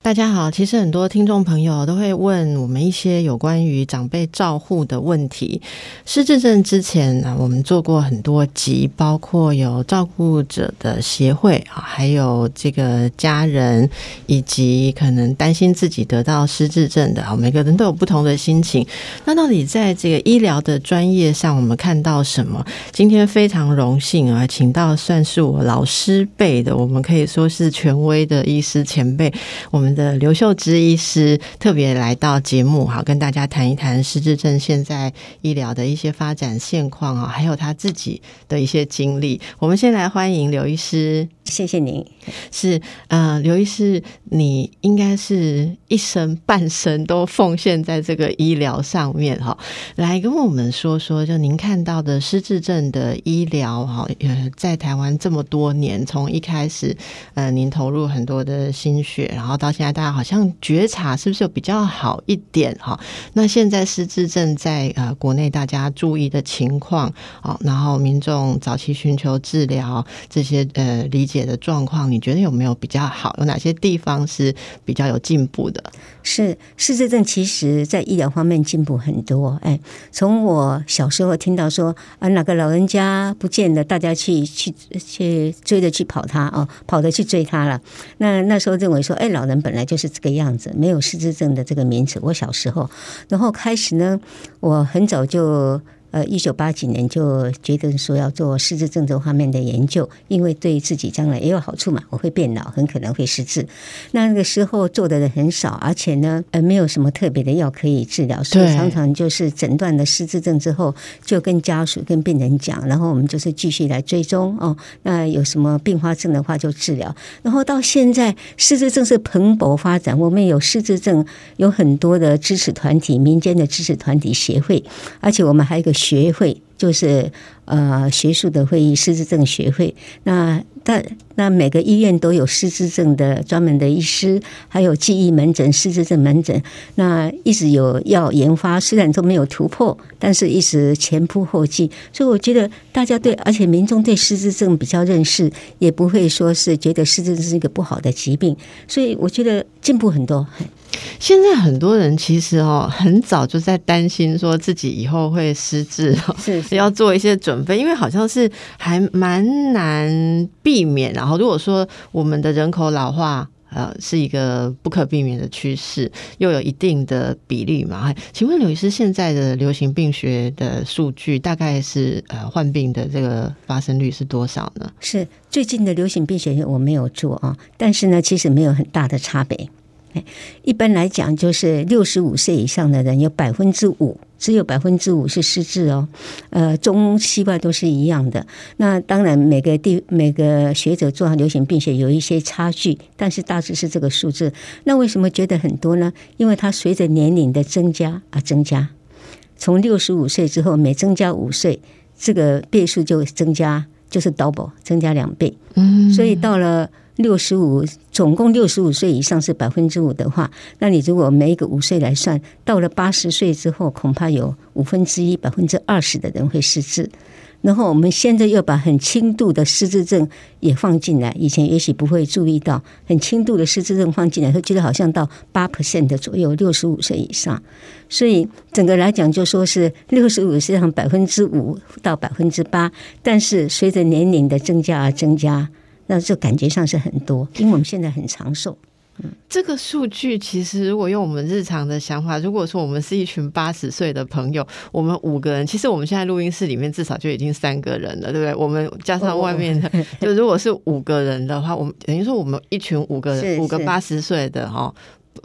大家好，其实很多听众朋友都会问我们一些有关于长辈照护的问题。失智症之前呢，我们做过很多集，包括有照顾者的协会啊，还有这个家人，以及可能担心自己得到失智症的啊，每个人都有不同的心情。那到底在这个医疗的专业上，我们看到什么？今天非常荣幸啊，请到算是我老师辈的，我们可以说是权威的医师前辈，我们。的刘秀芝医师特别来到节目，好跟大家谈一谈失智症现在医疗的一些发展现况啊，还有他自己的一些经历。我们先来欢迎刘医师，谢谢您。是呃，刘医师，你应该是一生半生都奉献在这个医疗上面哈，来跟我们说说，就您看到的失智症的医疗哈，呃，在台湾这么多年，从一开始呃，您投入很多的心血，然后到现在。大家好像觉察是不是有比较好一点哈？那现在失智症在呃国内大家注意的情况啊，然后民众早期寻求治疗这些呃理解的状况，你觉得有没有比较好？有哪些地方是比较有进步的？是失智症其实在医疗方面进步很多。哎，从我小时候听到说啊哪个老人家不见了，大家去去去追着去跑他哦，跑着去追他了。那那时候认为说，哎，老人本来。就是这个样子，没有失智症的这个名词。我小时候，然后开始呢，我很早就。呃，一九八几年就决定说要做失智症这方面的研究，因为对自己将来也有好处嘛。我会变老，很可能会失智。那那个时候做的人很少，而且呢，呃，没有什么特别的药可以治疗，所以常常就是诊断了失智症之后，就跟家属、跟病人讲，然后我们就是继续来追踪哦。那有什么并发症的话就治疗。然后到现在，失智症是蓬勃发展，我们有失智症有很多的支持团体、民间的支持团体协会，而且我们还有一个。学会就是呃学术的会议，师资证学会。那但那每个医院都有失智症的专门的医师，还有记忆门诊、失智症门诊。那一直有要研发，虽然都没有突破，但是一直前仆后继。所以我觉得大家对，而且民众对失智症比较认识，也不会说是觉得失智症是一个不好的疾病。所以我觉得进步很多。现在很多人其实哦，很早就在担心说自己以后会失智，是要做一些准备，因为好像是还蛮难避免。然后如果说我们的人口老化呃是一个不可避免的趋势，又有一定的比例嘛，请问刘医师，现在的流行病学的数据大概是呃患病的这个发生率是多少呢？是最近的流行病学我没有做啊，但是呢，其实没有很大的差别。一般来讲，就是六十五岁以上的人有百分之五，只有百分之五是失智哦。呃，中西外都是一样的。那当然，每个地每个学者做流行病学有一些差距，但是大致是这个数字。那为什么觉得很多呢？因为它随着年龄的增加而增加，从六十五岁之后每增加五岁，这个倍数就增加，就是 double 增加两倍。嗯，所以到了。六十五，总共六十五岁以上是百分之五的话，那你如果每一个五岁来算，到了八十岁之后，恐怕有五分之一、百分之二十的人会失智。然后我们现在又把很轻度的失智症也放进来，以前也许不会注意到，很轻度的失智症放进来，会觉得好像到八 percent 的左右，六十五岁以上。所以整个来讲，就说是六十五岁上百分之五到百分之八，但是随着年龄的增加而增加。那就感觉上是很多，因为我们现在很长寿。嗯，这个数据其实如果用我们日常的想法，如果说我们是一群八十岁的朋友，我们五个人，其实我们现在录音室里面至少就已经三个人了，对不对？我们加上外面的，就如果是五个人的话，我们等于说我们一群五个人，五个八十岁的哈，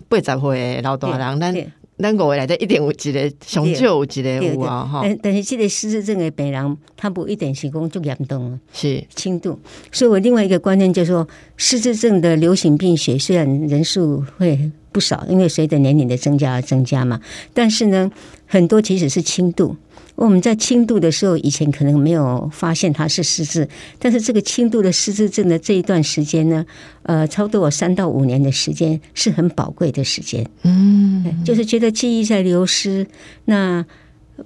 不怎会老大人，但。咱个回来的一点五级的上就五级的有啊哈，但但是这个失智症的病人，他不一定是讲就严重，是轻度。所以我另外一个观念就是说，失智症的流行病学虽然人数会不少，因为随着年龄的增加而增加嘛。但是呢，很多其实是轻度，我们在轻度的时候，以前可能没有发现他是失智，但是这个轻度的失智症的这一段时间呢，呃，超过三到五年的时间是很宝贵的时间。嗯，就是觉得记忆在流失，那。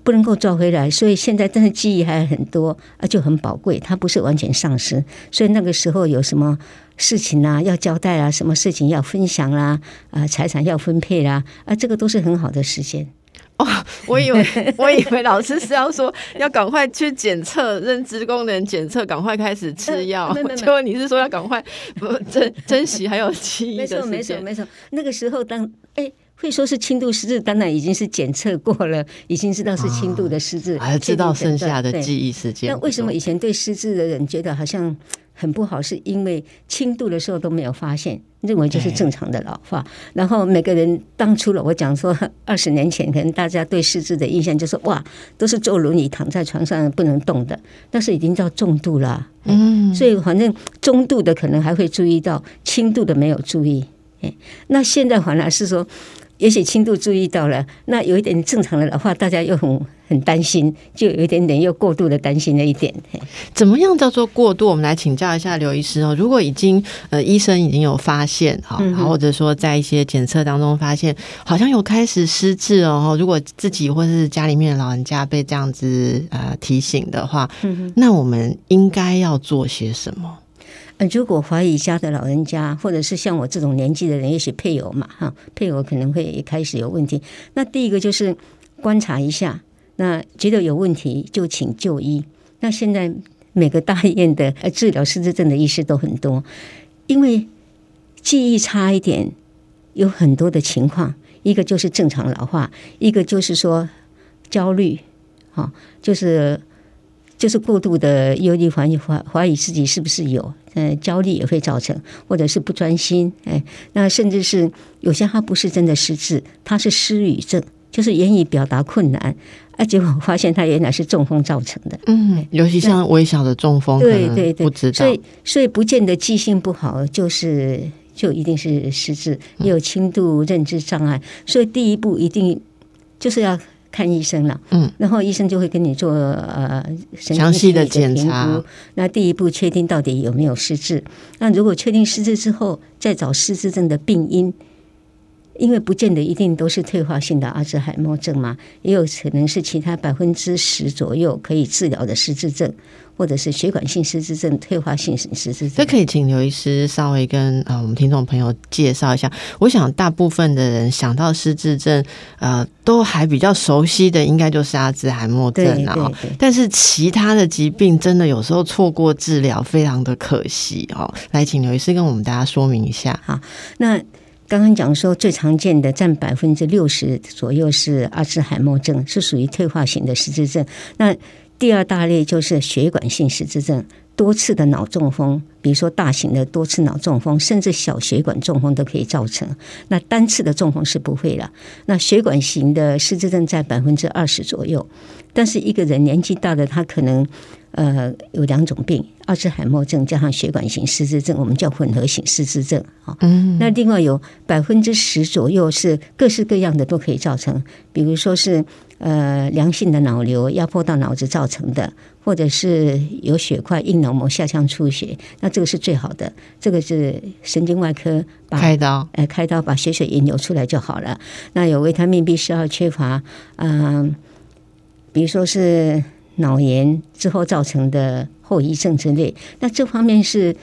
不能够找回来，所以现在但是记忆还很多啊，就很宝贵。它不是完全丧失，所以那个时候有什么事情啊要交代啊，什么事情要分享啦啊，财产要分配啦啊，这个都是很好的时间。哦，我以为 我以为老师是要说要赶快去检测认知功能检测，赶快开始吃药。结果你是说要赶快不珍 珍惜还有记忆的时间？没错，没错，没错。那个时候当哎。会说是轻度失智，当然已经是检测过了，已经知道是轻度的失智，还知道剩下的记忆时间。那为什么以前对失智的人觉得好像很不好？是因为轻度的时候都没有发现，认为就是正常的老化。然后每个人当初了，我讲说 二十年前，可能大家对失智的印象就是哇，都是坐轮椅躺在床上不能动的，但是已经到重度了。嗯，所以反正中度的可能还会注意到，轻度的没有注意。哎，那现在反而是说。也许轻度注意到了，那有一点正常的老化，大家又很很担心，就有一点点又过度的担心了一点。怎么样叫做过度？我们来请教一下刘医师哦。如果已经呃医生已经有发现哈，或者说在一些检测当中发现好像有开始失智哦，如果自己或是家里面的老人家被这样子呃提醒的话，那我们应该要做些什么？嗯，如果怀疑家的老人家，或者是像我这种年纪的人，也许配偶嘛，哈，配偶可能会开始有问题。那第一个就是观察一下，那觉得有问题就请就医。那现在每个大医院的呃治疗失智症的医师都很多，因为记忆差一点，有很多的情况，一个就是正常老化，一个就是说焦虑，哈，就是就是过度的忧虑，怀疑怀怀疑自己是不是有。嗯，焦虑也会造成，或者是不专心，哎，那甚至是有些他不是真的失智，他是失语症，就是言语表达困难，啊，结果发现他原来是中风造成的。嗯，尤其像微小的中风，对对对，不知道，所以所以不见得记性不好，就是就一定是失智，也有轻度认知障碍，所以第一步一定就是要。看医生了，嗯，然后医生就会跟你做呃详细的检查。那第一步确定到底有没有失智。那如果确定失智之后，再找失智症的病因，因为不见得一定都是退化性的阿兹海默症嘛，也有可能是其他百分之十左右可以治疗的失智症。或者是血管性失智症、退化性失智症，这可以请刘医师稍微跟啊我们听众朋友介绍一下。我想大部分的人想到失智症，呃，都还比较熟悉的，应该就是阿兹海默症啊。但是其他的疾病，真的有时候错过治疗，非常的可惜哦。来，请刘医师跟我们大家说明一下。好，那刚刚讲说最常见的占百分之六十左右是阿兹海默症，是属于退化型的失智症。那第二大类就是血管性失智症，多次的脑中风，比如说大型的多次脑中风，甚至小血管中风都可以造成。那单次的中风是不会了。那血管型的失智症在百分之二十左右，但是一个人年纪大的，他可能呃有两种病：阿兹海默症加上血管型失智症，我们叫混合型失智症啊。嗯。那另外有百分之十左右是各式各样的都可以造成，比如说是。呃，良性的脑瘤压迫到脑子造成的，或者是有血块、硬脑膜下腔出血，那这个是最好的。这个是神经外科开刀，哎，开刀把血水引流出来就好了。那有维他命 B 十二缺乏，嗯，比如说是脑炎之后造成的后遗症之类，那这方面是。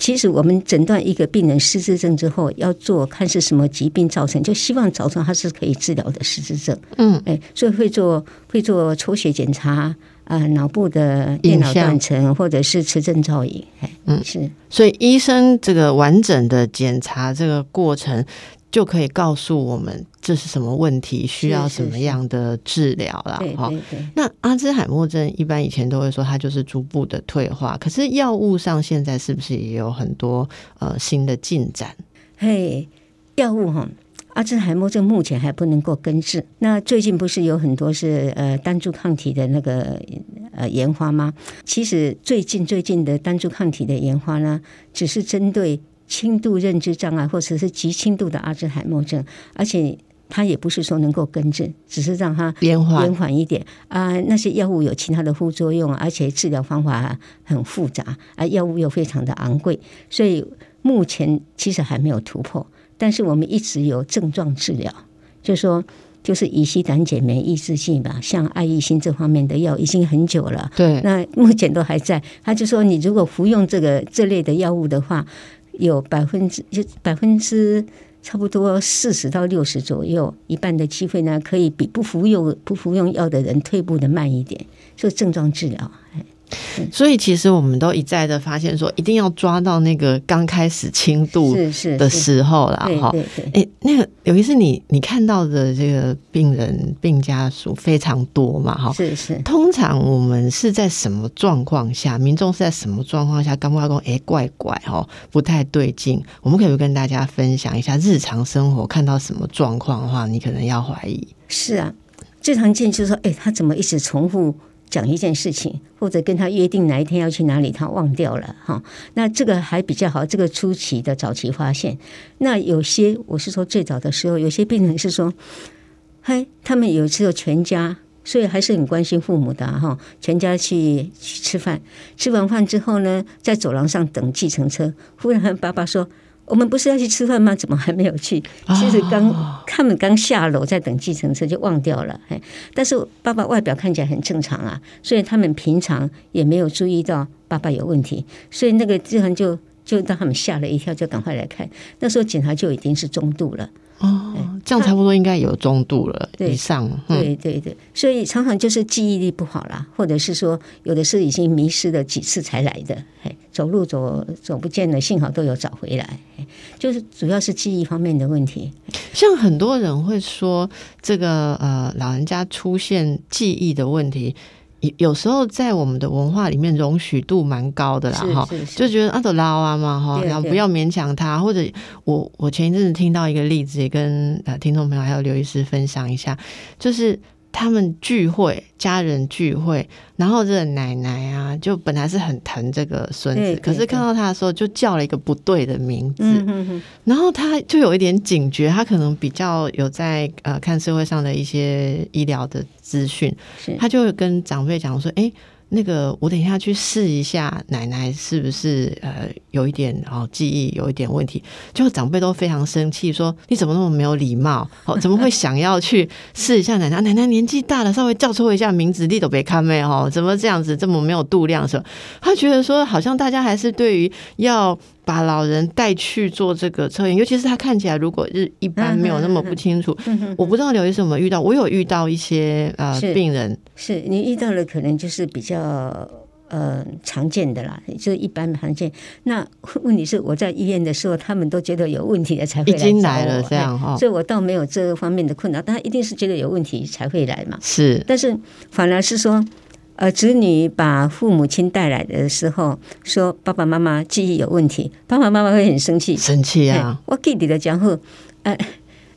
其实我们诊断一个病人失智症之后，要做看是什么疾病造成，就希望找出他是可以治疗的失智症。嗯，哎，所以会做会做抽血检查啊，脑部的电脑断层或者是磁振造影。哎，嗯，是。所以医生这个完整的检查这个过程。就可以告诉我们这是什么问题，需要什么样的治疗了。哈，那阿兹海默症一般以前都会说它就是逐步的退化，可是药物上现在是不是也有很多呃新的进展？嘿，药物哈，阿兹海默症目前还不能够根治。那最近不是有很多是呃单株抗体的那个呃研发吗？其实最近最近的单株抗体的研发呢，只是针对。轻度认知障碍或者是极轻度的阿兹海默症，而且它也不是说能够根治，只是让它延缓延缓一点啊。那些药物有其他的副作用，而且治疗方法很复杂，啊，药物又非常的昂贵，所以目前其实还没有突破。但是我们一直有症状治疗，就说。就是乙烯胆碱酶抑制剂吧，像爱益新这方面的药已经很久了，对，那目前都还在。他就说，你如果服用这个这类的药物的话，有百分之就百分之差不多四十到六十左右，一半的机会呢，可以比不服用不服用药的人退步的慢一点。所以症状治疗。所以其实我们都一再的发现说，一定要抓到那个刚开始轻度的时候了哈。哎，那个有一次你你看到的这个病人病家属非常多嘛哈。是是。通常我们是在什么状况下，民众是在什么状况下，刚刚说哎怪怪哈，不太对劲，我们可以跟大家分享一下日常生活看到什么状况的话，你可能要怀疑。是啊，最常见就是说，哎，他怎么一直重复？讲一件事情，或者跟他约定哪一天要去哪里，他忘掉了哈。那这个还比较好，这个初期的早期发现。那有些我是说最早的时候，有些病人是说，嗨，他们有时候全家，所以还是很关心父母的哈。全家去去吃饭，吃完饭之后呢，在走廊上等计程车，忽然爸爸说。我们不是要去吃饭吗？怎么还没有去？其实刚他们刚下楼在等计程车就忘掉了。哎，但是爸爸外表看起来很正常啊，所以他们平常也没有注意到爸爸有问题，所以那个志恒就就让他们吓了一跳，就赶快来看。那时候检查就已经是中度了。哦，这样差不多应该有中度了以上。对对对，所以常常就是记忆力不好啦，或者是说有的是已经迷失了几次才来的，哎，走路走走不见了，幸好都有找回来，就是主要是记忆方面的问题。像很多人会说，这个呃老人家出现记忆的问题。有有时候在我们的文化里面容许度蛮高的啦，哈，就觉得阿德拉啊嘛，哈，然后不要勉强他。或者我我前一阵子听到一个例子，也跟呃听众朋友还有刘医师分享一下，就是。他们聚会，家人聚会，然后这个奶奶啊，就本来是很疼这个孙子，可是看到他的时候，就叫了一个不对的名字，然后他就有一点警觉，他可能比较有在呃看社会上的一些医疗的资讯，他就跟长辈讲说，哎。那个，我等一下去试一下，奶奶是不是呃有一点哦记忆有一点问题？就长辈都非常生气，说你怎么那么没有礼貌？哦，怎么会想要去试一下奶奶？奶奶年纪大了，稍微叫错一下名字，你都别看妹哦？怎么这样子这么没有度量？是他觉得说，好像大家还是对于要。把老人带去做这个测验，尤其是他看起来如果是一般没有那么不清楚，我不知道刘医生有没有遇到，我有遇到一些呃病人，是你遇到了可能就是比较呃常见的啦，就是一般常见。那问题是我在医院的时候，他们都觉得有问题的才会来了这样哈，所以我倒没有这方面的困扰，但他一定是觉得有问题才会来嘛。是，但是反而是说。呃，子女把父母亲带来的时候，说爸爸妈妈记忆有问题，爸爸妈妈会很生气，生气啊！我弟弟的讲后，呃，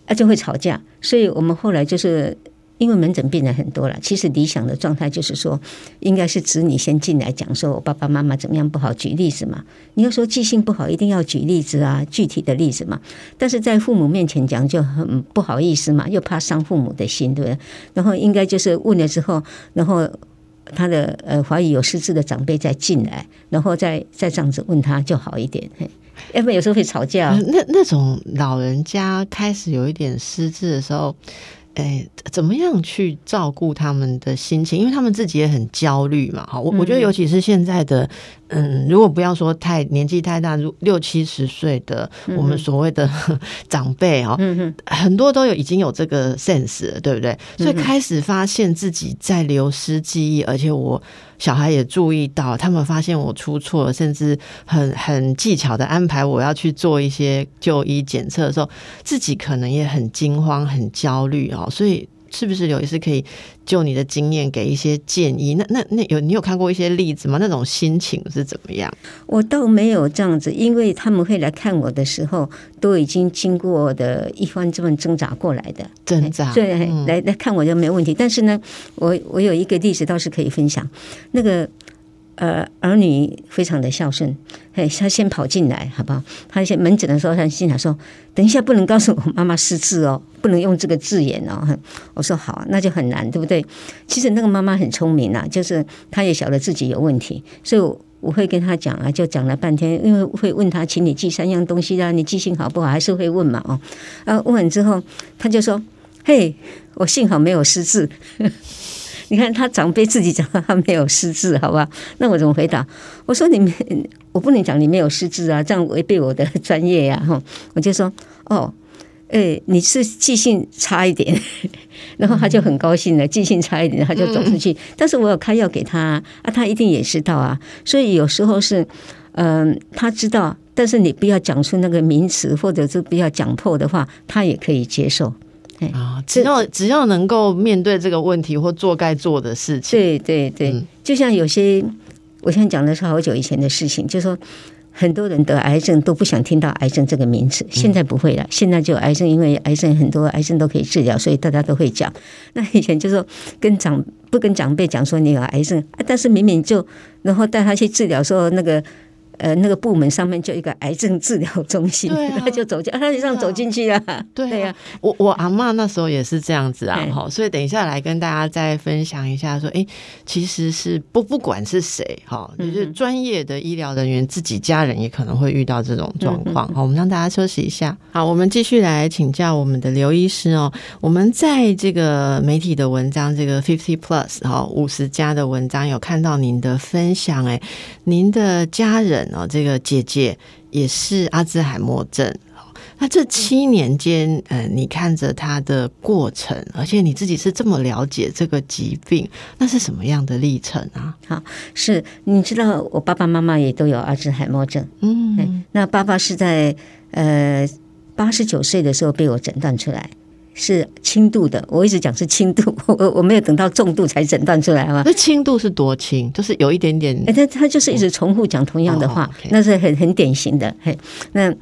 呃就会吵架。所以我们后来就是因为门诊病人很多了，其实理想的状态就是说，应该是子女先进来讲，说我爸爸妈妈怎么样不好，举例子嘛。你要说记性不好，一定要举例子啊，具体的例子嘛。但是在父母面前讲就很不好意思嘛，又怕伤父母的心，对不对？然后应该就是问了之后，然后。他的呃怀疑有失智的长辈再进来，然后再再这样子问他就好一点，要不然有时候会吵架。那那种老人家开始有一点失智的时候。哎，怎么样去照顾他们的心情？因为他们自己也很焦虑嘛。哈，我我觉得尤其是现在的，嗯，如果不要说太年纪太大，如六七十岁的我们所谓的 长辈哦，很多都有已经有这个 sense 了，对不对？所以开始发现自己在流失记忆，而且我。小孩也注意到，他们发现我出错了，甚至很很技巧的安排我要去做一些就医检测的时候，自己可能也很惊慌、很焦虑哦，所以。是不是有也是可以就你的经验给一些建议？那那那有你有看过一些例子吗？那种心情是怎么样？我倒没有这样子，因为他们会来看我的时候，都已经经过的一番这么挣扎过来的挣扎，对，来来看我就没问题。但是呢，我我有一个例子倒是可以分享，那个呃儿女非常的孝顺，嘿，他先跑进来，好不好？他先门诊的时候，他心想说：“等一下不能告诉我妈妈失智哦，不能用这个字眼哦。”我说：“好，那就很难，对不对？”其实那个妈妈很聪明啊，就是她也晓得自己有问题，所以我会跟他讲啊，就讲了半天，因为会问他，请你记三样东西啊，你记性好不好？还是会问嘛，哦，啊，问完之后，他就说：“嘿，我幸好没有失智。” 你看他长辈自己讲他没有失智，好吧？那我怎么回答？我说你们，我不能讲你没有失智啊，这样违背我的专业呀！哈，我就说哦，哎，你是记性差一点，然后他就很高兴了，记性差一点，他就走出去。但是我有开药给他啊，他一定也知道啊。所以有时候是，嗯，他知道，但是你不要讲出那个名词，或者是不要讲破的话，他也可以接受。啊，只要只要能够面对这个问题或做该做的事情，对对对，就像有些，我现在讲的是好久以前的事情，就说很多人得癌症都不想听到癌症这个名词，现在不会了，现在就癌症，因为癌症很多癌症都可以治疗，所以大家都会讲。那以前就说跟长不跟长辈讲说你有癌症，但是明明就然后带他去治疗，说那个。呃，那个部门上面就一个癌症治疗中心，他就走进，他就这样走进去了。对呀，我我阿妈那时候也是这样子啊，哈，所以等一下来跟大家再分享一下，说，哎，其实是不不管是谁，哈，就是专业的医疗人员，自己家人也可能会遇到这种状况。好，我们让大家休息一下。好，我们继续来请教我们的刘医师哦。我们在这个媒体的文章，这个 Fifty Plus 哈五十加的文章有看到您的分享，哎，您的家人。然后这个姐姐也是阿兹海默症，那这七年间，呃，你看着他的过程，而且你自己是这么了解这个疾病，那是什么样的历程啊？好，是你知道，我爸爸妈妈也都有阿兹海默症，嗯，那爸爸是在呃八十九岁的时候被我诊断出来。是轻度的，我一直讲是轻度，我我没有等到重度才诊断出来嘛。那轻度是多轻？就是有一点点。哎，他他就是一直重复讲同样的话，那是很很典型的。嘿，那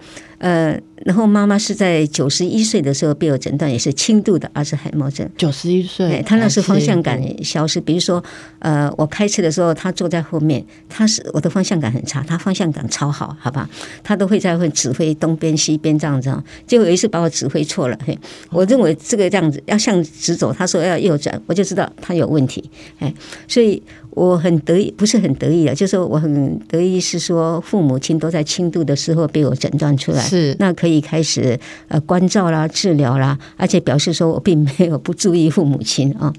呃。然后妈妈是在九十一岁的时候被我诊断也是轻度的阿兹海默症。九十一岁，他那是方向感消失。比如说，呃，我开车的时候，他坐在后面，他是我的方向感很差，他方向感超好，好吧？他都会在会指挥东边西边这样子。结果有一次把我指挥错了，嘿，我认为这个这样子要向直走，他说要右转，我就知道他有问题，哎，所以我很得意，不是很得意啊，就是我很得意是说父母亲都在轻度的时候被我诊断出来，是那可以。开始呃关照啦治疗啦，而且表示说我并没有不注意父母亲啊。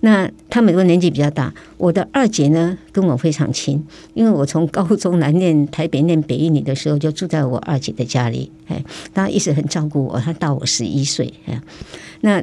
那他们都年纪比较大，我的二姐呢跟我非常亲，因为我从高中来念台北念北一女的时候就住在我二姐的家里，哎，她一直很照顾我，她大我十一岁，哎，那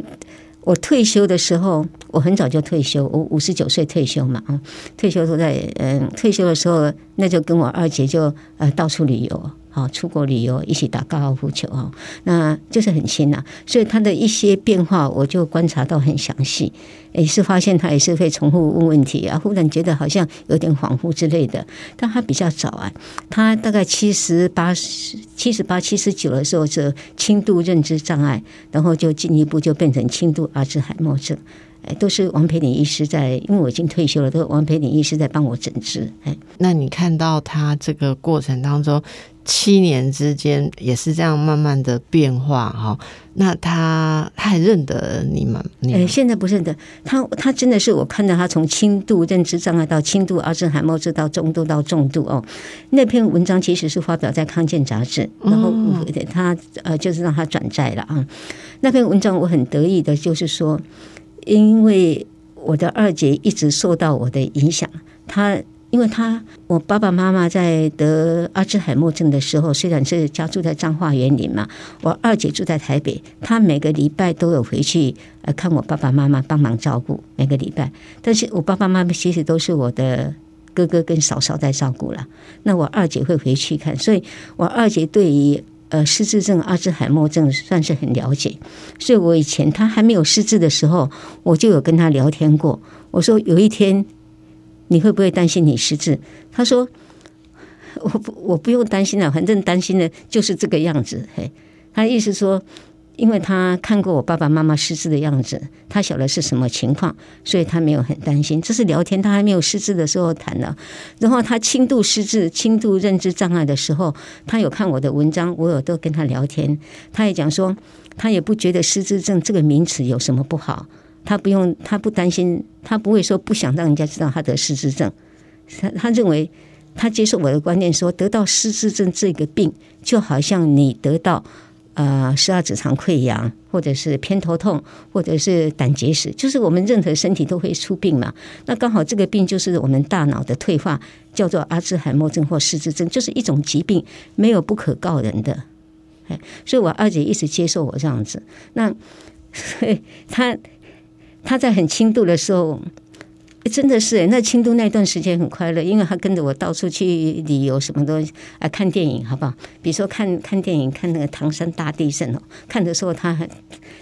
我退休的时候，我很早就退休，我五十九岁退休嘛，啊，退休都在嗯退休的时候，那就跟我二姐就呃到处旅游。好，出国旅游一起打高尔夫球啊，那就是很亲呐。所以他的一些变化，我就观察到很详细。也是发现他也是会重复问问题啊，忽然觉得好像有点恍惚之类的。但他比较早啊，他大概七十八、七十八、七十九的时候是轻度认知障碍，然后就进一步就变成轻度阿兹海默症。哎，都是王培林医师在，因为我已经退休了，都是王培林医师在帮我诊治。哎，那你看到他这个过程当中，七年之间也是这样慢慢的变化哈。那他他还认得你吗？哎，现在不认得他，他真的是我看到他从轻度认知障碍到轻度阿兹海默症到中度到重度哦。那篇文章其实是发表在康健杂志，然后他呃就是让他转载了啊。那篇文章我很得意的就是说。因为我的二姐一直受到我的影响，她因为她我爸爸妈妈在得阿兹海默症的时候，虽然是家住在彰化园林嘛，我二姐住在台北，她每个礼拜都有回去呃看我爸爸妈妈帮忙照顾每个礼拜，但是我爸爸妈妈其实都是我的哥哥跟嫂嫂在照顾了，那我二姐会回去看，所以我二姐对于。呃，失智症、阿兹海默症算是很了解，所以我以前他还没有失智的时候，我就有跟他聊天过。我说有一天你会不会担心你失智？他说我不我不用担心了，反正担心的就是这个样子。嘿，他意思说因为他看过我爸爸妈妈失智的样子，他晓得是什么情况，所以他没有很担心。这是聊天，他还没有失智的时候谈的。然后他轻度失智、轻度认知障碍的时候，他有看我的文章，我有都跟他聊天。他也讲说，他也不觉得失智症这个名词有什么不好，他不用，他不担心，他不会说不想让人家知道他得失智症。他他认为，他接受我的观念说，得到失智症这个病，就好像你得到。呃，十二指肠溃疡，或者是偏头痛，或者是胆结石，就是我们任何身体都会出病嘛。那刚好这个病就是我们大脑的退化，叫做阿兹海默症或失智症，就是一种疾病，没有不可告人的。哎，所以我二姐一直接受我这样子。那所以 他他在很轻度的时候。真的是那轻度那段时间很快乐，因为他跟着我到处去旅游，什么东西啊，看电影，好不好？比如说看看电影，看那个唐山大地震哦，看的时候他很，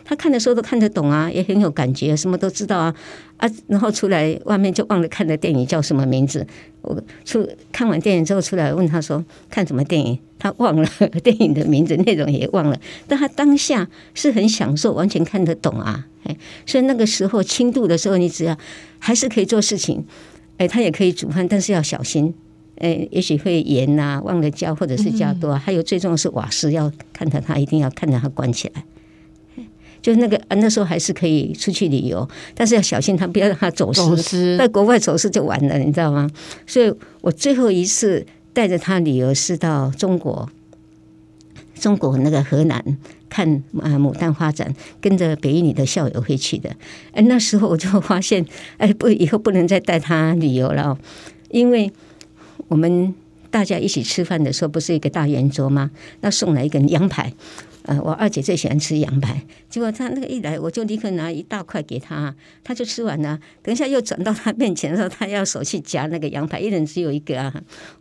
他看的时候都看得懂啊，也很有感觉，什么都知道啊啊，然后出来外面就忘了看的电影叫什么名字。我出看完电影之后出来问他说看什么电影，他忘了电影的名字，内容也忘了，但他当下是很享受，完全看得懂啊。哎，所以那个时候轻度的时候，你只要还是可以做事情，哎，他也可以煮饭，但是要小心，哎，也许会盐呐忘了加，或者是加多，还有最重要是瓦斯要看着他，一定要看着他关起来。就那个那时候还是可以出去旅游，但是要小心他，不要让他走失，在国外走失就完了，你知道吗？所以我最后一次带着他旅游是到中国，中国那个河南。看啊，牡丹花展，跟着北一女的校友会去的。哎，那时候我就发现，哎，不，以后不能再带他旅游了，因为我们大家一起吃饭的时候，不是一个大圆桌吗？那送来一个羊排。呃，我二姐最喜欢吃羊排，结果她那个一来，我就立刻拿一大块给她，她就吃完了。等一下又转到她面前的时候，她要手去夹那个羊排，一人只有一个啊，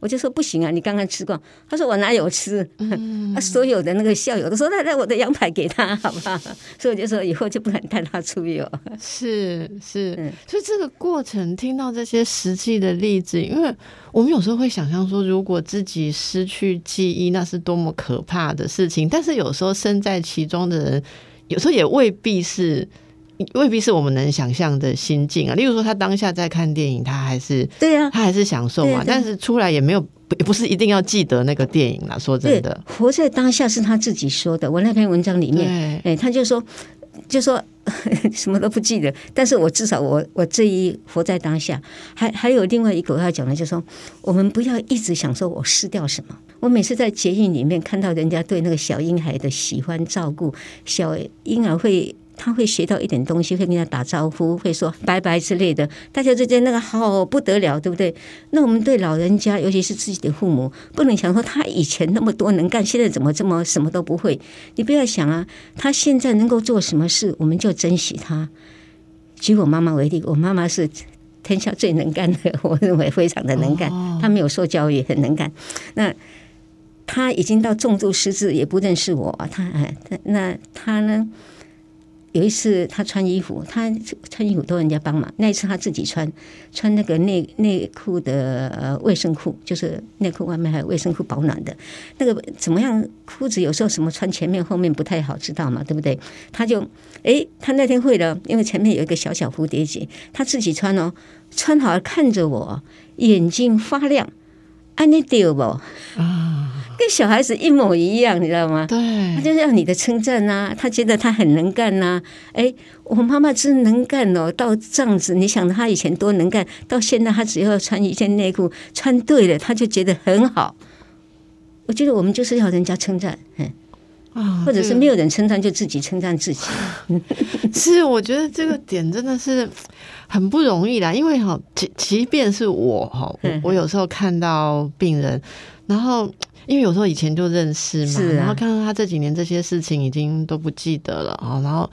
我就说不行啊，你刚刚吃过。她说我哪有吃？啊所有的那个校友都说，那那我的羊排给她，好不好？所以我就说以后就不能带她出游。是是，所以这个过程听到这些实际的例子，因为我们有时候会想象说，如果自己失去记忆，那是多么可怕的事情，但是有时候。身在其中的人，有时候也未必是，未必是我们能想象的心境啊。例如说，他当下在看电影，他还是对呀，他还是享受嘛。但是出来也没有，也不是一定要记得那个电影啦。说真的，活在当下是他自己说的。我那篇文章里面，哎，他就说。就说 什么都不记得，但是我至少我我这一活在当下，还还有另外一个我要讲的，就是说我们不要一直想说我失掉什么。我每次在捷运里面看到人家对那个小婴孩的喜欢照顾，小婴儿会。他会学到一点东西，会跟他打招呼，会说拜拜之类的。大家之间那个好不得了，对不对？那我们对老人家，尤其是自己的父母，不能想说他以前那么多能干，现在怎么这么什么都不会？你不要想啊，他现在能够做什么事，我们就珍惜他。举我妈妈为例，我妈妈是天下最能干的，我认为非常的能干。她没有受教育，很能干。那他已经到重度失智，也不认识我。他哎，那他呢？有一次，他穿衣服，他穿衣服都人家帮忙。那一次他自己穿，穿那个内内裤的呃卫生裤，就是内裤外面还有卫生裤保暖的。那个怎么样？裤子有时候什么穿前面后面不太好，知道嘛？对不对？他就哎，他那天会了，因为前面有一个小小蝴蝶结，他自己穿哦，穿好看着我，眼睛发亮，安尼丢不啊？跟小孩子一模一样，你知道吗？对，他就是要你的称赞呐，他觉得他很能干呐。哎，我妈妈真能干哦，到这样子，你想他以前多能干，到现在他只要穿一件内裤，穿对了，他就觉得很好。我觉得我们就是要人家称赞，嗯啊，或者是没有人称赞，就自己称赞自己。是，我觉得这个点真的是很不容易啦，因为哈，即即便是我哈，我有时候看到病人，然后。因为有时候以前就认识嘛，然后看到他这几年这些事情已经都不记得了啊，然后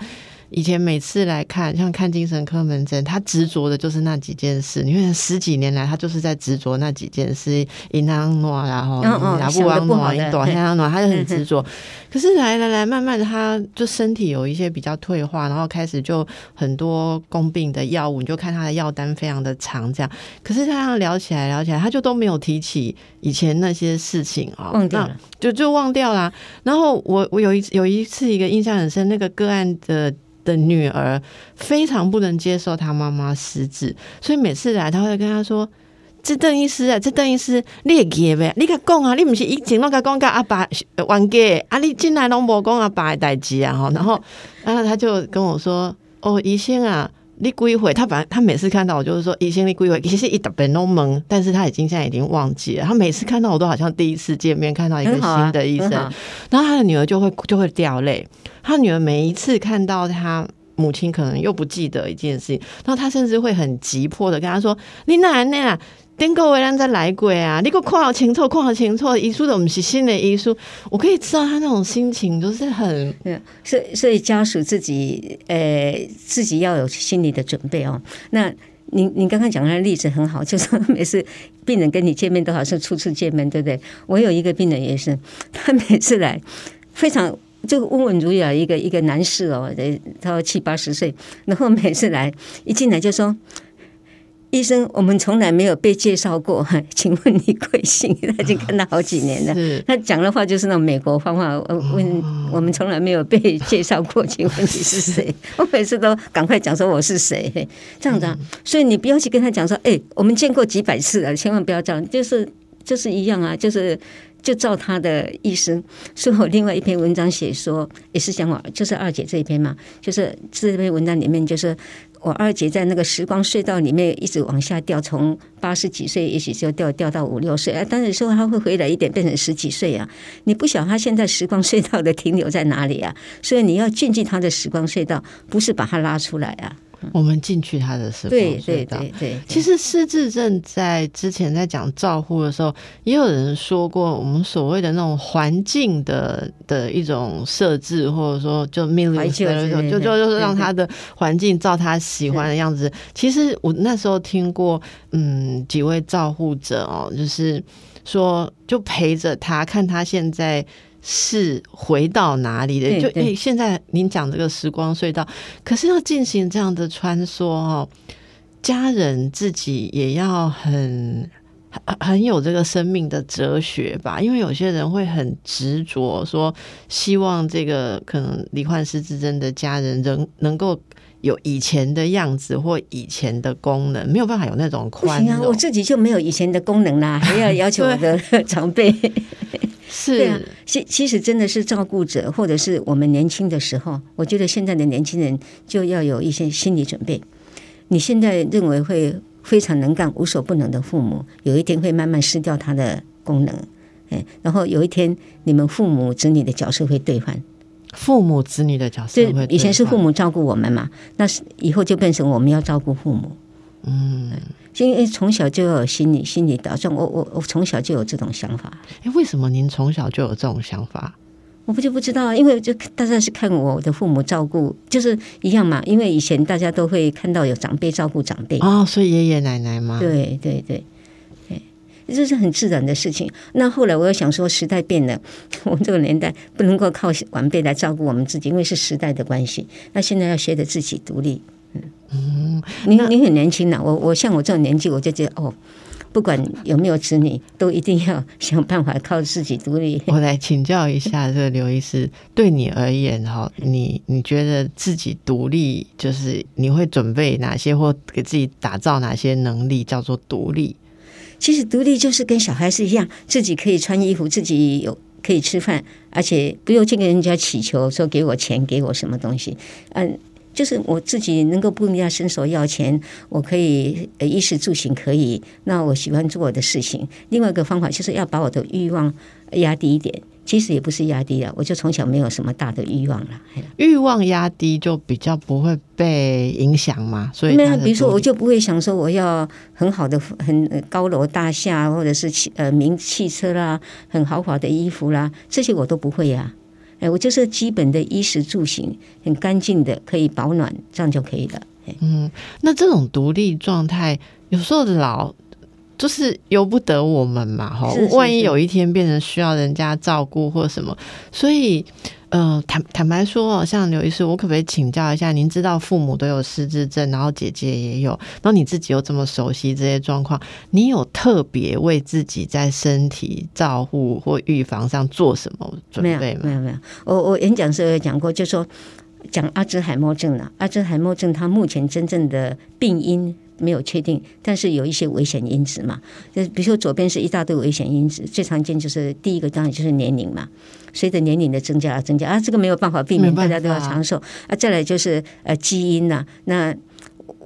以前每次来看，像看精神科门诊，他执着的就是那几件事。你看十几年来，他就是在执着那几件事，银行诺然后拿不完诺，一朵黑诺，他就很执 着。可是来来来，慢慢的，他就身体有一些比较退化，然后开始就很多公病的药物，你就看他的药单非常的长，这样。可是他这样聊起来聊起来，他就都没有提起以前那些事情啊，忘掉了，就就忘掉了。然后我我有一有一次一个印象很深，那个个案的。的女儿非常不能接受她妈妈失智，所以每次来，他会跟她说：“这邓医师啊，这邓医师，你也记呗？你甲讲啊，你不是以前拢甲讲甲阿爸冤家啊？你进来拢无讲阿爸的代志啊？”，然后，然后他就跟我说：“哦，医生啊。”你归回他，反正他每次看到我就是说，医生你归回，其实一打本都懵，但是他已经现在已经忘记了。他每次看到我都好像第一次见面，看到一个新的医生，然后他的女儿就会就会掉泪。他女儿每一次看到他母亲，可能又不记得一件事情，然后他甚至会很急迫的跟他说：“你哪那啊？”顶个为人再来过啊！你给我看好清楚，看好清楚，遗书都不是新的遗书，我可以知道他那种心情，就是很，所以所以家属自己呃自己要有心理的准备哦。那您您刚刚讲的例子很好，就是每次病人跟你见面都好像初次见面，对不对？我有一个病人也是，他每次来非常就温文儒雅一个一个男士哦，他七八十岁，然后每次来一进来就说。医生，我们从来没有被介绍过，请问你贵姓？他已经看到好几年了。他讲的话就是那种美国方法，问我们从来没有被介绍过，请问你是谁？我每次都赶快讲说我是谁，这样子。啊。所以你不要去跟他讲说，哎，我们见过几百次了，千万不要这样，就是就是一样啊，就是就照他的意思。所以我另外一篇文章写说，也是讲我就是二姐这一篇嘛，就是这篇文章里面就是。我二姐在那个时光隧道里面一直往下掉，从八十几岁，也许就掉掉到五六岁啊。当然说她会回来一点，变成十几岁啊。你不晓得她现在时光隧道的停留在哪里啊？所以你要进去她的时光隧道，不是把她拉出来啊。我们进去他的时光隧道。对对对，其实失智症在之前在讲照护的时候，也有人说过，我们所谓的那种环境的的一种设置，或者说就命令，就就就是让他的环境照他喜欢的样子。其实我那时候听过，嗯，几位照护者哦，就是说就陪着他，看他现在。是回到哪里的？就诶，现在您讲这个时光隧道，可是要进行这样的穿梭哦，家人自己也要很很很有这个生命的哲学吧？因为有些人会很执着，说希望这个可能罹患失智症的家人仍能够有以前的样子或以前的功能，没有办法有那种宽容。我自己就没有以前的功能啦，还要 要求我的长辈。是。啊，其其实真的是照顾者，或者是我们年轻的时候，我觉得现在的年轻人就要有一些心理准备。你现在认为会非常能干、无所不能的父母，有一天会慢慢失掉他的功能，哎，然后有一天你们父母子女的角色会兑换，父母子女的角色会以前是父母照顾我们嘛，那是以后就变成我们要照顾父母，嗯。因为从小就有心理心理打算，我我我从小就有这种想法。哎，为什么您从小就有这种想法？我不就不知道，因为就大家是看我的父母照顾，就是一样嘛。因为以前大家都会看到有长辈照顾长辈哦，所以爷爷奶奶嘛，对对对对，这是很自然的事情。那后来我又想说，时代变了，我们这个年代不能够靠晚辈来照顾我们自己，因为是时代的关系。那现在要学着自己独立。嗯，你你很年轻呐，我我像我这种年纪，我就觉得哦，不管有没有子女，都一定要想办法靠自己独立。我来请教一下这个刘医师，对你而言哈，你你觉得自己独立，就是你会准备哪些或给自己打造哪些能力叫做独立？其实独立就是跟小孩子一样，自己可以穿衣服，自己有可以吃饭，而且不用去跟人家乞求说给我钱，给我什么东西，嗯。就是我自己能够不人家伸手要钱，我可以衣食住行可以。那我喜欢做我的事情。另外一个方法就是要把我的欲望压低一点。其实也不是压低了，我就从小没有什么大的欲望了。欲望压低就比较不会被影响嘛。所以，那比如说我就不会想说我要很好的、很高楼大厦，或者是汽呃名汽车啦、很豪华的衣服啦，这些我都不会呀。哎，我就是基本的衣食住行很干净的，可以保暖，这样就可以了。嗯，那这种独立状态，有时候老就是由不得我们嘛，哈，万一有一天变成需要人家照顾或什么，所以。嗯，坦坦白说，像刘医师，我可不可以请教一下？您知道父母都有失智症，然后姐姐也有，然后你自己又这么熟悉这些状况，你有特别为自己在身体照护或预防上做什么准备吗？没有，没有。我我演讲时候有讲过，就说讲阿兹海默症了。阿兹海默症它目前真正的病因。没有确定，但是有一些危险因子嘛，就比如说左边是一大堆危险因子，最常见就是第一个当然就是年龄嘛，随着年龄的增加而增加啊，这个没有办法避免，大家都要长寿啊。再来就是呃基因呐，那。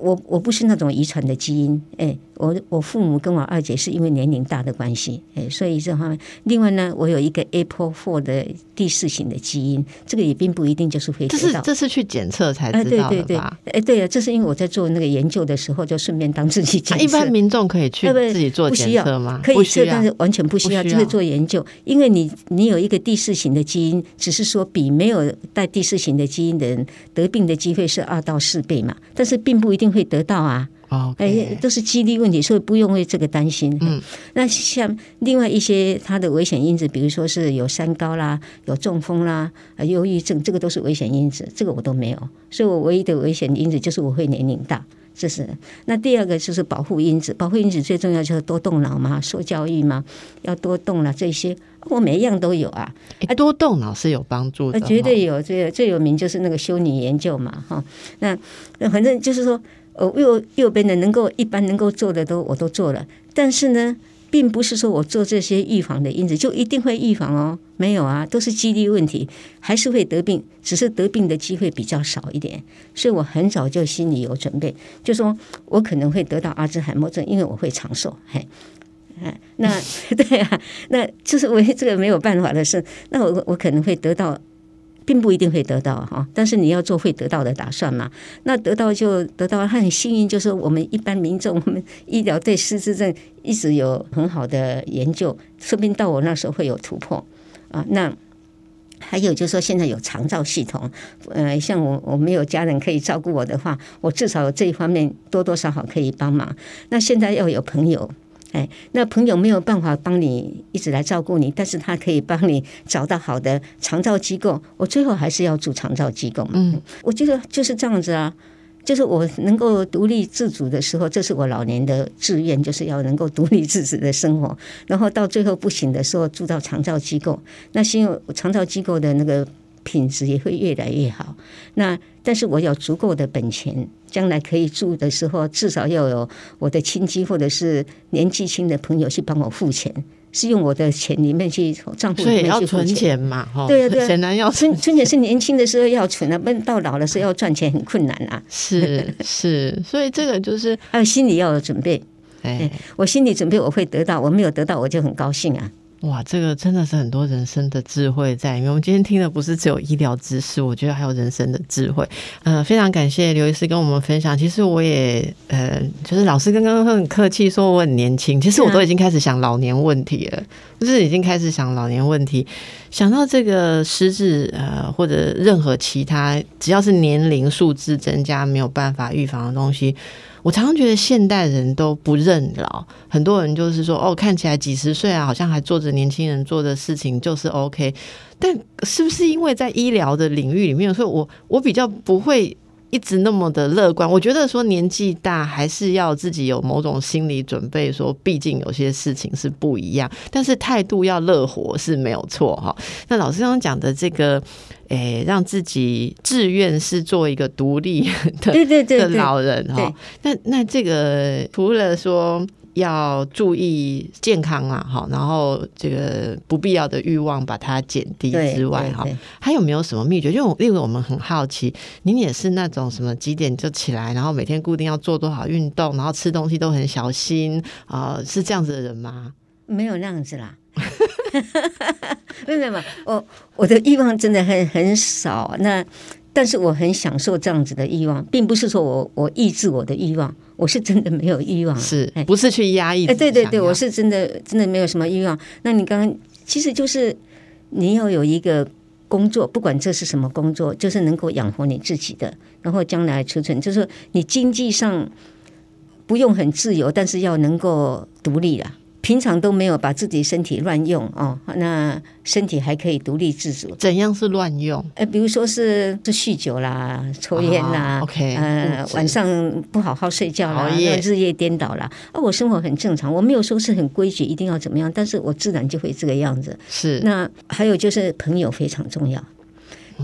我我不是那种遗传的基因，哎，我我父母跟我二姐是因为年龄大的关系，哎，所以这方面，另外呢，我有一个 Apple Four 的第四型的基因，这个也并不一定就是会知道，这是去检测才知道的吧？哎，对啊，这是因为我在做那个研究的时候，就顺便当自己检测。一般民众可以去自己做检测吗？可以测，但是完全不需要，就是做研究，因为你你有一个第四型的基因，只是说比没有带第四型的基因的人得病的机会是二到四倍嘛，但是并不一定。会得到啊，哎，都是几率问题，所以不用为这个担心。嗯，那像另外一些它的危险因子，比如说是有三高啦，有中风啦，啊，忧郁症，这个都是危险因子，这个我都没有，所以我唯一的危险因子就是我会年龄大，这是。那第二个就是保护因子，保护因子最重要就是多动脑嘛，受教育嘛，要多动了这些，我每一样都有啊。哎，多动脑是有帮助的，绝对有。最最有名就是那个修女研究嘛，哈，那那反正就是说。呃，右右边的能够一般能够做的都我都做了，但是呢，并不是说我做这些预防的因子就一定会预防哦，没有啊，都是几率问题，还是会得病，只是得病的机会比较少一点。所以我很早就心里有准备，就说我可能会得到阿兹海默症，因为我会长寿。嘿，哎，那 对啊，那就是我 这个没有办法的事，那我我可能会得到。并不一定会得到哈，但是你要做会得到的打算嘛。那得到就得到，他很幸运，就是我们一般民众，我们医疗对失智症一直有很好的研究，说不定到我那时候会有突破啊。那还有就是说，现在有肠照系统，呃，像我我没有家人可以照顾我的话，我至少这一方面多多少少可以帮忙。那现在要有朋友。哎，那朋友没有办法帮你一直来照顾你，但是他可以帮你找到好的长照机构。我最后还是要住长照机构嘛。嗯，我觉得就是这样子啊，就是我能够独立自主的时候，这是我老年的志愿，就是要能够独立自主的生活。然后到最后不行的时候，住到长照机构，那是因为长照机构的那个品质也会越来越好。那但是我有足够的本钱。将来可以住的时候，至少要有我的亲戚或者是年纪轻的朋友去帮我付钱，是用我的钱里面去账户里面去存钱嘛？哈，对啊，对啊，显然要存存钱是年轻的时候要存啊，不然到老的时候要赚钱很困难啊。是是，所以这个就是还有心里要有准备。哎，我心里准备我会得到，我没有得到我就很高兴啊。哇，这个真的是很多人生的智慧在里面。我们今天听的不是只有医疗知识，我觉得还有人生的智慧。呃，非常感谢刘医师跟我们分享。其实我也呃，就是老师刚刚很客气说我很年轻，其实我都已经开始想老年问题了，就是已经开始想老年问题，想到这个失智呃，或者任何其他只要是年龄数字增加没有办法预防的东西。我常常觉得现代人都不认老，很多人就是说，哦，看起来几十岁啊，好像还做着年轻人做的事情，就是 OK。但是不是因为在医疗的领域里面，所以我我比较不会。一直那么的乐观，我觉得说年纪大还是要自己有某种心理准备，说毕竟有些事情是不一样，但是态度要乐活是没有错哈。那老师刚刚讲的这个，诶，让自己志愿是做一个独立的对对对的老人哈。那那这个除了说。要注意健康啊，哈，然后这个不必要的欲望把它减低之外，哈，还有没有什么秘诀？因为因为我们很好奇，您也是那种什么几点就起来，然后每天固定要做多少运动，然后吃东西都很小心啊，是这样子的人吗？没有那样子啦，没有没有，我我的欲望真的很很少，那但是我很享受这样子的欲望，并不是说我我抑制我的欲望。我是真的没有欲望，是不是去压抑？哎，对对对，我是真的真的没有什么欲望。那你刚刚其实就是你要有一个工作，不管这是什么工作，就是能够养活你自己的，然后将来出存，就是说你经济上不用很自由，但是要能够独立啦。平常都没有把自己身体乱用哦，那身体还可以独立自主。怎样是乱用？呃，比如说是是酗酒啦、抽烟啦、哦，OK，呃晚上不好好睡觉啦熬，夜日夜颠倒啦。啊，我生活很正常，我没有说是很规矩，一定要怎么样，但是我自然就会这个样子。是那还有就是朋友非常重要，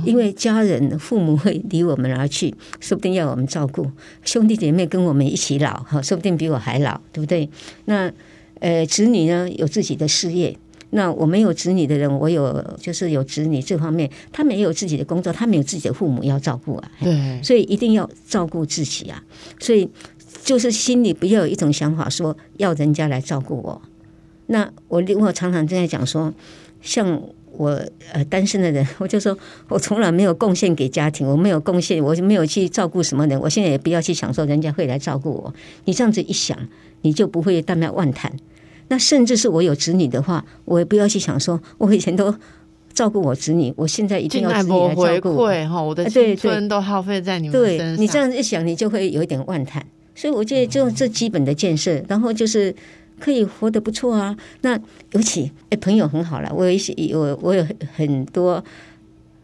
因为家人、父母会离我们而去，说不定要我们照顾；兄弟姐妹跟我们一起老，哈，说不定比我还老，对不对？那呃，子女呢有自己的事业。那我没有子女的人，我有就是有子女这方面，他们也有自己的工作，他们有自己的父母要照顾啊。对，所以一定要照顾自己啊。所以就是心里不要有一种想法，说要人家来照顾我。那我另外常常正在讲说，像我呃单身的人，我就说我从来没有贡献给家庭，我没有贡献，我就没有去照顾什么人。我现在也不要去想说人家会来照顾我。你这样子一想，你就不会淡淡万谈。那甚至是我有子女的话，我也不要去想说，我以前都照顾我子女，我现在一定要子女来照顾我。馈哈，我的青春都耗费在你们对身上。你这样一想，你就会有一点万叹。所以我觉得就这基本的建设，然后就是可以活得不错啊。那尤其哎，朋友很好了，我有一些我我有很多。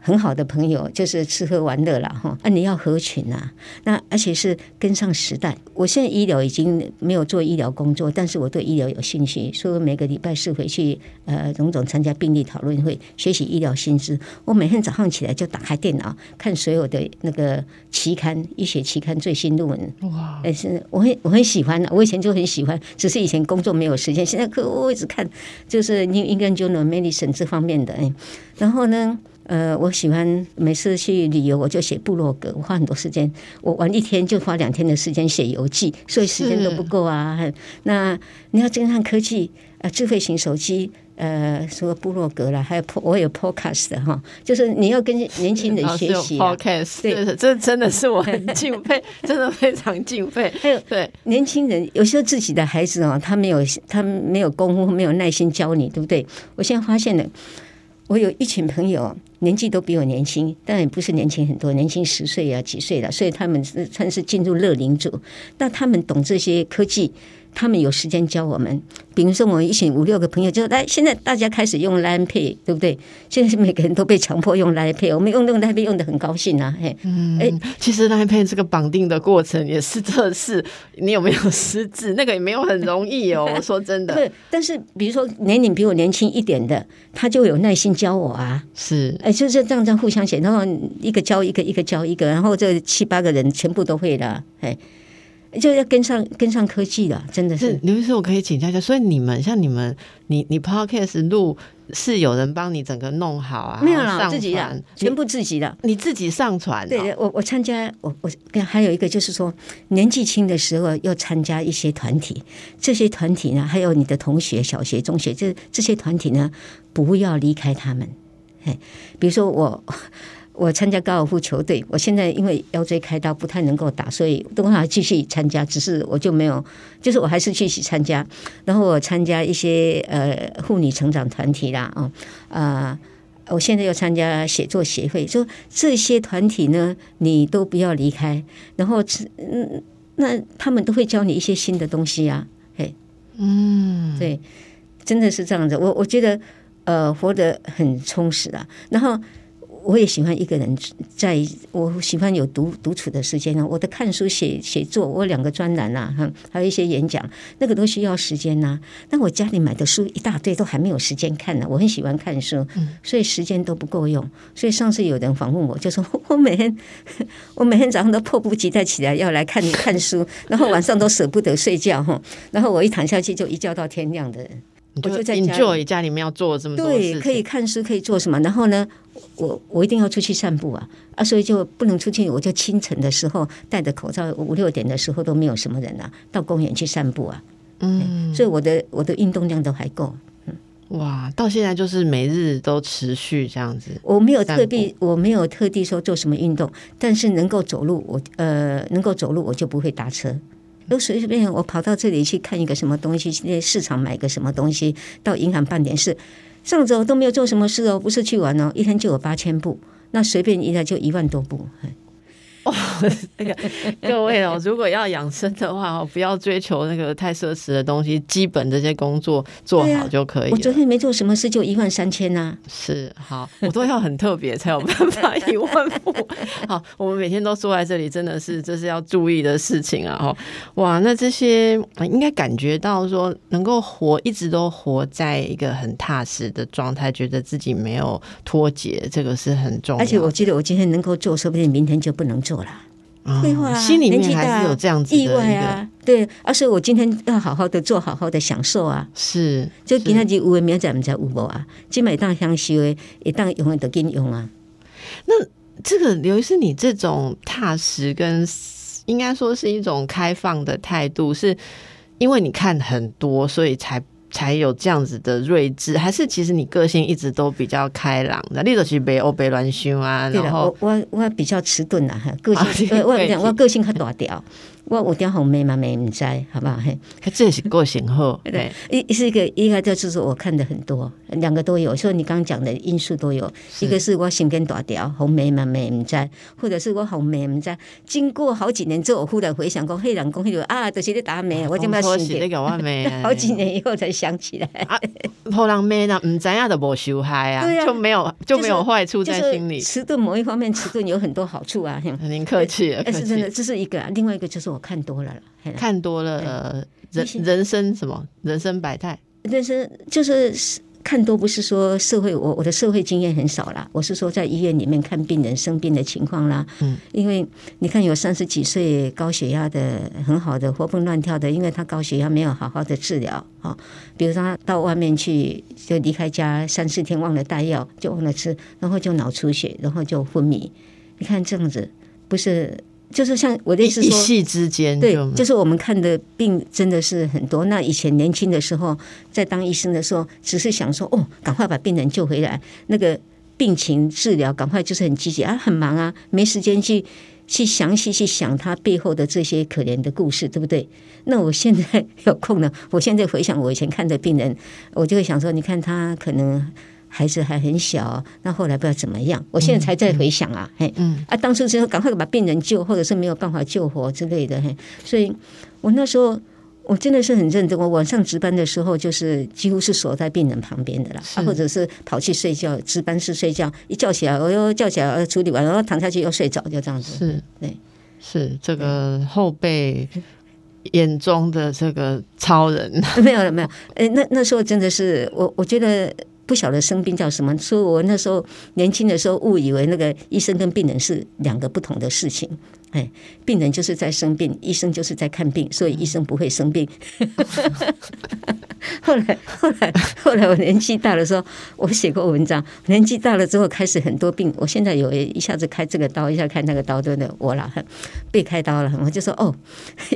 很好的朋友就是吃喝玩乐了，哈啊！你要合群啊，那而且是跟上时代。我现在医疗已经没有做医疗工作，但是我对医疗有兴趣，所以我每个礼拜四回去呃，荣总参加病例讨论会，学习医疗新知。我每天早上起来就打开电脑看所有的那个期刊、医学期刊最新论文。哇，但是我很我很喜欢的，我以前就很喜欢，只是以前工作没有时间，现在可我一直看，就是 New England Journal Medicine 这方面的，哎，然后呢，呃，我喜欢每次去旅游，我就写部落格，我花很多时间，我玩一天就花两天的时间写游记，所以时间都不够啊。那你要跟上科技，呃，智慧型手机。呃，什么部落格啦，还有我有 podcast 的哈，就是你要跟年轻人学习、啊，podcast，对对，这真的是我很敬佩，真的非常敬佩。还有对，年轻人有时候自己的孩子哦，他没有他没有功夫，没有耐心教你，对不对？我现在发现了，我有一群朋友，年纪都比我年轻，但也不是年轻很多，年轻十岁啊几岁了，所以他们是算是进入乐龄组。那他们懂这些科技，他们有时间教我们。比如说，我们一群五六个朋友就来，现在大家开始用 Line Pay，对不对？现在是每个人都被强迫用 Line Pay，我们用用 Line Pay 用的很高兴啊，嘿，嗯，其实那配这个绑定的过程也是测试你有没有失智，那个也没有很容易哦。我 说真的，对。但是比如说年龄比我年轻一点的，他就有耐心教我啊。是哎，就是这样这样互相写，然后一个教一个，一个教一个，然后这七八个人全部都会了，哎，就要跟上跟上科技了，真的是。是刘医师，我可以请教一下，所以你们像你们，你你 podcast 录是有人帮你整个弄好啊？没有啦，自己的，全部自己的。你你自己上传、哦？对，我我参加，我我跟还有一个就是说，年纪轻的时候要参加一些团体，这些团体呢，还有你的同学，小学、中学，这这些团体呢，不要离开他们。哎，比如说我。我参加高尔夫球队，我现在因为腰椎开刀不太能够打，所以都还继续参加，只是我就没有，就是我还是继续参加。然后我参加一些呃妇女成长团体啦，哦啊、我现在又参加写作协会，说这些团体呢，你都不要离开，然后嗯，那他们都会教你一些新的东西啊，嘿，嗯，对，真的是这样子。我我觉得呃，活得很充实啊。然后我也喜欢一个人在，我喜欢有独独处的时间啊。我的看书、写写作，我有两个专栏呐、哈，还有一些演讲，那个都需要时间呐、但我家里买的书一大堆，都还没有时间看呢。我很喜欢看书，所以时间都不够用。所以上次有人访问我，就说我每天我每天早上都迫不及待起来要来看看书，然后晚上都舍不得睡觉哈。然后我一躺下去就一觉到天亮的人。我就在家里 enjoy 家里面要做这么多事对，可以看书，可以做什么？然后呢，我我一定要出去散步啊啊，所以就不能出去，我就清晨的时候戴着口罩，五六点的时候都没有什么人啊，到公园去散步啊。嗯，所以我的我的运动量都还够，嗯哇，到现在就是每日都持续这样子，我没有特地我没有特地说做什么运动，但是能够走路，我呃能够走路我就不会搭车。都随随便便我跑到这里去看一个什么东西，去市场买个什么东西，到银行办点事，上周都没有做什么事哦，不是去玩哦，一天就有八千步，那随便一下就一万多步。那个各位哦，如果要养生的话哦，不要追求那个太奢侈的东西，基本这些工作做好就可以了。我昨天没做什么事就一万三千呐、是好，我都要很特别才有办法 一万步。好，我们每天都坐在这里，真的是这是要注意的事情啊！哦，哇，那这些呃应该感觉到说，能够活一直都活在一个很踏实的状态，觉得自己没有脱节，这个是很重要。而且我记得我今天能够做，说不定明天就不能做了。哦会话啊，心里面还是有这样子的意外啊，对，而是我今天要好好的做，好好的享受啊。是，就是今仔日有诶，明仔毋知有无啊？今每当享受诶，会当用诶就紧用啊。那这个刘医师，你这种踏实跟应该说是一种开放的态度，是因为你看很多，所以才才有这样子的睿智，还是其实你个性一直都比较开朗的？你就是北欧北乱凶啊，然后我我我比较迟钝啊个性讲我个性很大条，我有点红妹嘛妹毋知，好不好？嘿，这是个性好，对，一是一个一个就是我看的很多，两个都有，所以你刚刚讲的因素都有。一个是我心跟大条，红妹嘛妹毋知，或者是我红妹毋知。经过好几年之后，我忽然回想过，黑人讲迄个啊，就是你打妹，我就没说想起。好几年以后才想起来。后人妹呢，唔知啊，都无受害啊，就没有就没有坏处在心里。迟钝某一方面迟钝有很多好处啊。嘿您客气是真的，气。这是一个啊。另外一个就是我看多了了，看多了呃人人生什么人生百态，但是就是看多不是说社会，我我的社会经验很少啦，我是说在医院里面看病人生病的情况啦。嗯，因为你看有三十几岁高血压的很好的活蹦乱跳的，因为他高血压没有好好的治疗啊，比如他到外面去就离开家三四天忘了带药，就忘了吃，然后就脑出血，然后就昏迷。你看这样子不是？就是像我的意思说，一夕之间对就，就是我们看的病真的是很多。那以前年轻的时候，在当医生的时候，只是想说哦，赶快把病人救回来，那个病情治疗赶快就是很积极啊，很忙啊，没时间去去详细去想他背后的这些可怜的故事，对不对？那我现在 有空了，我现在回想我以前看的病人，我就会想说，你看他可能。孩子还很小，那后来不知道怎么样，我现在才在回想啊，嘿，嗯啊，当初之后赶快把病人救，或者是没有办法救活之类的，嘿，所以我那时候我真的是很认真。我晚上值班的时候，就是几乎是守在病人旁边的啦，啊，或者是跑去睡觉，值班室睡觉，一叫起来，我又叫起来，呃处理完，然后躺下去又睡着，就这样子。是，对，是这个后辈眼中的这个超人，没有了，没有。呃，那那时候真的是我，我觉得。不晓得生病叫什么，所以我那时候年轻的时候误以为那个医生跟病人是两个不同的事情。哎，病人就是在生病，医生就是在看病，所以医生不会生病。后来，后来，后来，我年纪大了，说，我写过文章。年纪大了之后，开始很多病。我现在有一下子开这个刀，一下开那个刀，对不对？我了，被开刀了，我就说哦，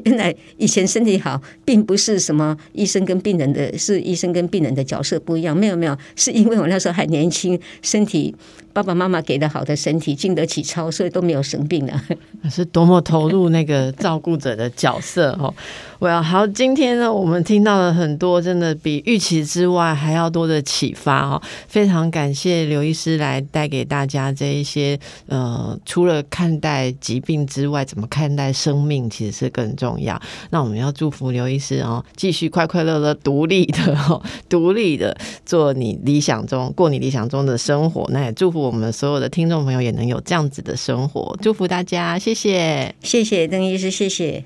原来以前身体好，并不是什么医生跟病人的，是医生跟病人的角色不一样。没有，没有，是因为我那时候还年轻，身体爸爸妈妈给的好的身体，经得起操，所以都没有生病了。是多么投入那个照顾者的角色哦。我要好，今天呢，我们听到了很多，真的比预期之外还要多的启发哦。非常感谢刘医师来带给大家这一些呃，除了看待疾病之外，怎么看待生命，其实是更重要。那我们要祝福刘医师哦，继续快快乐乐、独立的哦，独立的做你理想中过你理想中的生活。那也祝福我们所有的听众朋友也能有这样子的生活。祝福大家，谢谢谢。谢谢邓医师，谢谢。